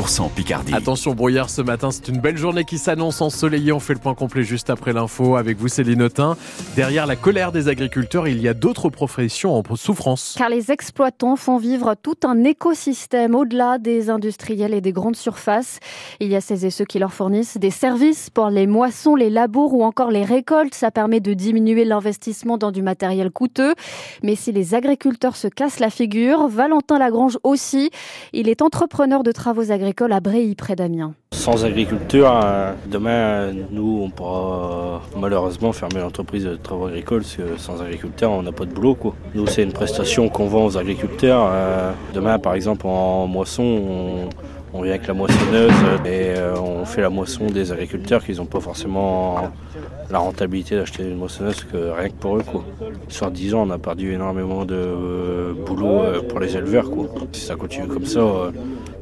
100% Picardie. Attention brouillard ce matin, c'est une belle journée qui s'annonce ensoleillée. On fait le point complet juste après l'info avec vous Céline Autin. Derrière la colère des agriculteurs, il y a d'autres professions en souffrance. Car les exploitants font vivre tout un écosystème au-delà des industriels et des grandes surfaces. Il y a celles et ceux qui leur fournissent des services pour les moissons, les labours ou encore les récoltes. Ça permet de diminuer l'investissement dans du matériel coûteux. Mais si les agriculteurs se cassent la figure, Valentin Lagrange aussi, il est entrepreneur de travaux agricoles à Bréhy, près d'Amiens. Sans agriculture, euh, demain, nous, on pourra malheureusement fermer l'entreprise de travaux agricoles parce que sans agriculteurs, on n'a pas de boulot. Quoi. Nous, c'est une prestation qu'on vend aux agriculteurs. Euh, demain, par exemple, en moisson, on, vient avec la moissonneuse et euh, on fait la moisson des agriculteurs qui n'ont pas forcément la rentabilité d'acheter une moissonneuse que rien que pour eux. Quoi. Sur 10 ans, on a perdu énormément de boulot pour les éleveurs. Quoi. Si ça continue comme ça,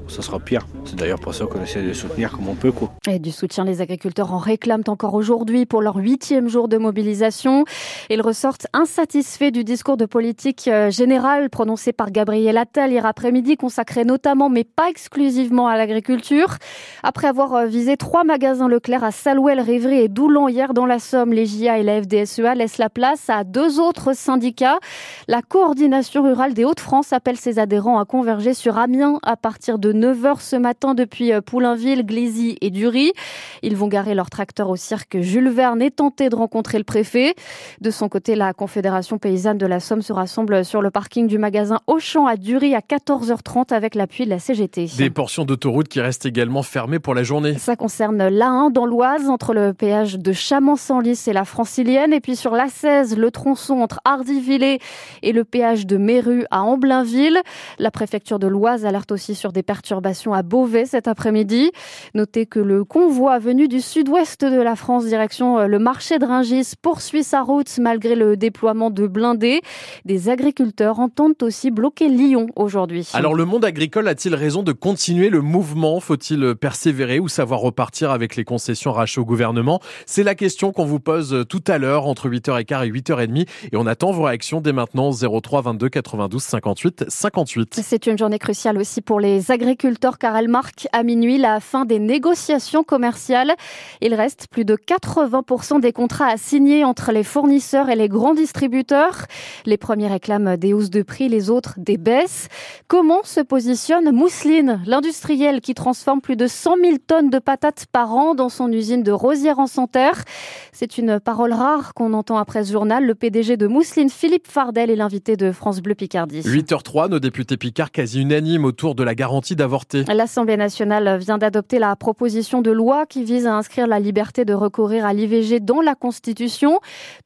ça sera pire. C'est d'ailleurs pour ça qu'on essaie de les soutenir comme on peut. Quoi. Et du soutien, les agriculteurs en réclament encore aujourd'hui pour leur huitième jour de mobilisation. Ils ressortent insatisfaits du discours de politique euh, générale prononcé par Gabriel Attal hier après-midi, consacré notamment, mais pas exclusivement à l'agriculture. Après avoir euh, visé trois magasins Leclerc à Salouel, Rivry et Doulan hier dans la Somme, les JA et la FDSEA laissent la place à deux autres syndicats. La coordination rurale des Hauts-de-France appelle ses adhérents à converger sur Amiens à partir de 9h ce matin depuis euh, Poulainville, Glézy et Dury. Ils vont garer leur tracteur au cirque Jules Verne et tenter de rencontrer le préfet. De son côté, la Confédération paysanne de la Somme se rassemble sur le parking du magasin Auchan à Dury à 14h30 avec l'appui de la CGT. Des portions d'autoroute qui restent également fermées pour la journée. Ça concerne l'A1 dans l'Oise entre le péage de Chamans-Senlis et la Francilienne et puis sur l'A16 le tronçon entre Hardivillers et le péage de Méru à Amblainville. La préfecture de l'Oise alerte aussi sur des perturbations à Beauvais cet après-midi. Notez que le convoi venu du sud-ouest de la France, direction euh, le marché de Ringis, poursuit sa route malgré le déploiement de blindés. Des agriculteurs entendent aussi bloquer Lyon aujourd'hui. Alors le monde agricole a-t-il raison de continuer le mouvement? Faut-il persévérer ou savoir repartir avec les concessions rachetées au gouvernement? C'est la question qu'on vous pose tout à l'heure entre 8h15 et 8h30 et on attend vos réactions dès maintenant 03 22 92 58 58. C'est une journée cruciale aussi pour les agriculteurs car elle marque à minuit la fin des négociations commerciales. Il reste plus de 80% des contrats à signer entre les fournisseurs et les grands distributeurs. Les premiers réclament des hausses de prix, les autres des baisses. Comment se positionne Mousseline, l'industriel qui transforme plus de 100 000 tonnes de patates par an dans son usine de Rosière-en-Santerre C'est une parole rare qu'on entend après ce journal. Le PDG de Mousseline, Philippe Fardel, est l'invité de France Bleu Picardie. 8h03, nos députés Picard quasi unanimes autour de la garantie d'avoir L'Assemblée nationale vient d'adopter la proposition de loi qui vise à inscrire la liberté de recourir à l'IVG dans la Constitution.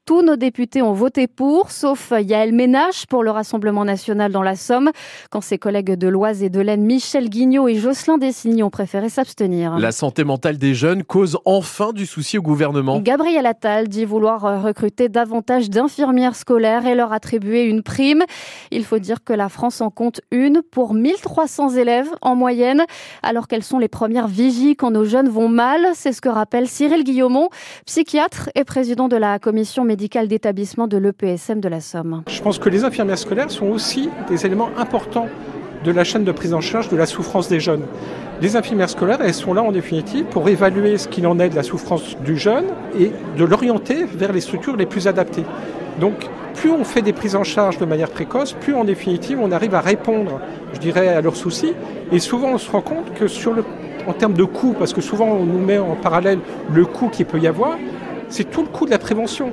Tous nos députés ont voté pour, sauf Yaël Ménage pour le Rassemblement national dans la Somme, quand ses collègues de l'Oise et de l'Aisne, Michel Guignot et Jocelyn Dessigny, ont préféré s'abstenir. La santé mentale des jeunes cause enfin du souci au gouvernement. Gabriel Attal dit vouloir recruter davantage d'infirmières scolaires et leur attribuer une prime. Il faut dire que la France en compte une pour 1300 élèves en en moyenne, alors qu'elles sont les premières vigies quand nos jeunes vont mal? C'est ce que rappelle Cyril Guillaumont, psychiatre et président de la commission médicale d'établissement de l'EPSM de la Somme. Je pense que les infirmières scolaires sont aussi des éléments importants de la chaîne de prise en charge de la souffrance des jeunes. Les infirmières scolaires, elles sont là en définitive pour évaluer ce qu'il en est de la souffrance du jeune et de l'orienter vers les structures les plus adaptées. Donc, plus on fait des prises en charge de manière précoce, plus en définitive on arrive à répondre, je dirais, à leurs soucis. Et souvent on se rend compte que sur le, en termes de coût, parce que souvent on nous met en parallèle le coût qu'il peut y avoir, c'est tout le coût de la prévention.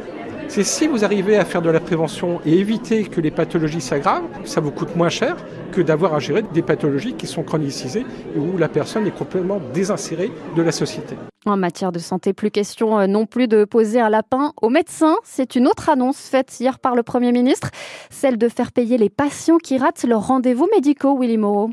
C'est si vous arrivez à faire de la prévention et éviter que les pathologies s'aggravent, ça vous coûte moins cher que d'avoir à gérer des pathologies qui sont chronicisées et où la personne est complètement désinsérée de la société. En matière de santé, plus question euh, non plus de poser un lapin aux médecins. C'est une autre annonce faite hier par le Premier ministre, celle de faire payer les patients qui ratent leurs rendez-vous médicaux, Willy Moreau.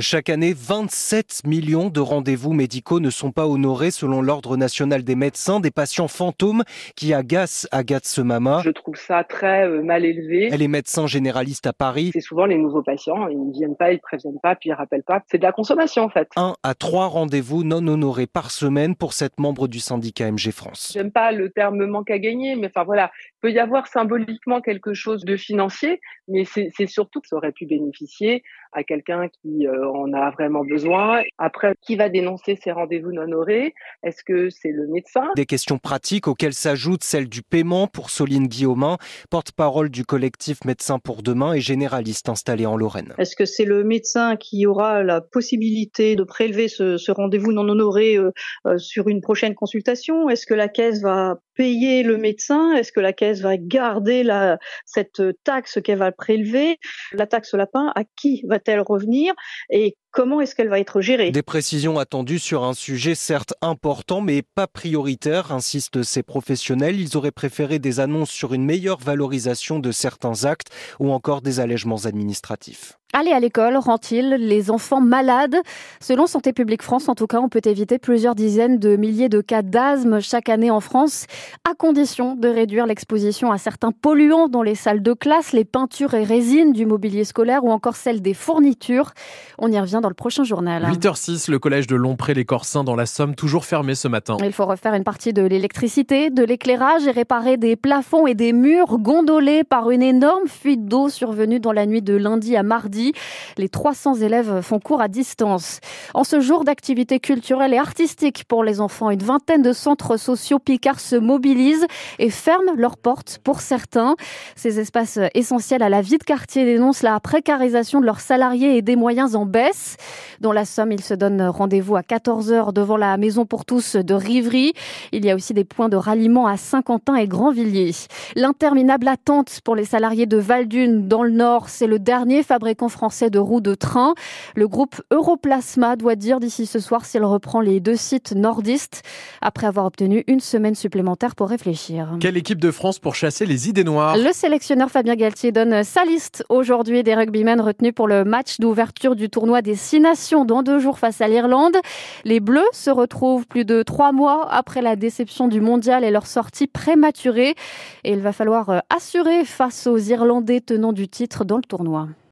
Chaque année, 27 millions de rendez-vous médicaux ne sont pas honorés selon l'Ordre national des médecins, des patients fantômes qui agacent Agathe Semama. Je trouve ça très euh, mal élevé. Elle est médecin généraliste à Paris. C'est souvent les nouveaux patients, ils ne viennent pas, ils ne préviennent pas, puis ils ne rappellent pas. C'est de la consommation en fait. Un à trois rendez-vous non honorés par semaine pour cette membre du syndicat MG France. J'aime pas le terme manque à gagner, mais enfin voilà, il peut y avoir symboliquement quelque chose de financier, mais c'est surtout que ça aurait pu bénéficier à quelqu'un qui euh, en a vraiment besoin. Après, qui va dénoncer ces rendez-vous non honorés? Est-ce que c'est le médecin? Des questions pratiques auxquelles s'ajoute celle du paiement pour Soline Guillaumin, porte-parole du collectif Médecins pour demain et généraliste installé en Lorraine. Est-ce que c'est le médecin qui aura la possibilité de prélever ce, ce rendez-vous non honoré euh, euh, sur une prochaine consultation? Est-ce que la caisse va payer le médecin Est-ce que la caisse va garder la, cette taxe qu'elle va prélever? La taxe lapin, à qui va-t-elle revenir? Comment est-ce qu'elle va être gérée? Des précisions attendues sur un sujet certes important mais pas prioritaire, insistent ces professionnels. Ils auraient préféré des annonces sur une meilleure valorisation de certains actes ou encore des allègements administratifs. Aller à l'école rend-il les enfants malades? Selon Santé publique France, en tout cas, on peut éviter plusieurs dizaines de milliers de cas d'asthme chaque année en France, à condition de réduire l'exposition à certains polluants dans les salles de classe, les peintures et résines du mobilier scolaire ou encore celles des fournitures. On y revient dans le prochain journal. 8h06, le collège de Lompré-les Corsins dans la Somme, toujours fermé ce matin. Il faut refaire une partie de l'électricité, de l'éclairage et réparer des plafonds et des murs gondolés par une énorme fuite d'eau survenue dans la nuit de lundi à mardi. Les 300 élèves font cours à distance. En ce jour d'activité culturelle et artistique pour les enfants, une vingtaine de centres sociaux Picard se mobilisent et ferment leurs portes pour certains. Ces espaces essentiels à la vie de quartier dénoncent la précarisation de leurs salariés et des moyens en baisse. Dans la Somme, ils se donnent rendez-vous à 14h devant la Maison pour tous de Rivry. Il y a aussi des points de ralliement à Saint-Quentin et Grandvilliers. L'interminable attente pour les salariés de Valdune dans le Nord, c'est le dernier fabricant français de roues de train. Le groupe Europlasma doit dire d'ici ce soir s'il reprend les deux sites nordistes après avoir obtenu une semaine supplémentaire pour réfléchir. Quelle équipe de France pour chasser les idées noires? Le sélectionneur Fabien Galtier donne sa liste aujourd'hui des rugbymen retenus pour le match d'ouverture du tournoi des Six Nations dans deux jours face à l'Irlande. Les Bleus se retrouvent plus de trois mois après la déception du mondial et leur sortie prématurée. Et il va falloir assurer face aux Irlandais tenants du titre dans le tournoi.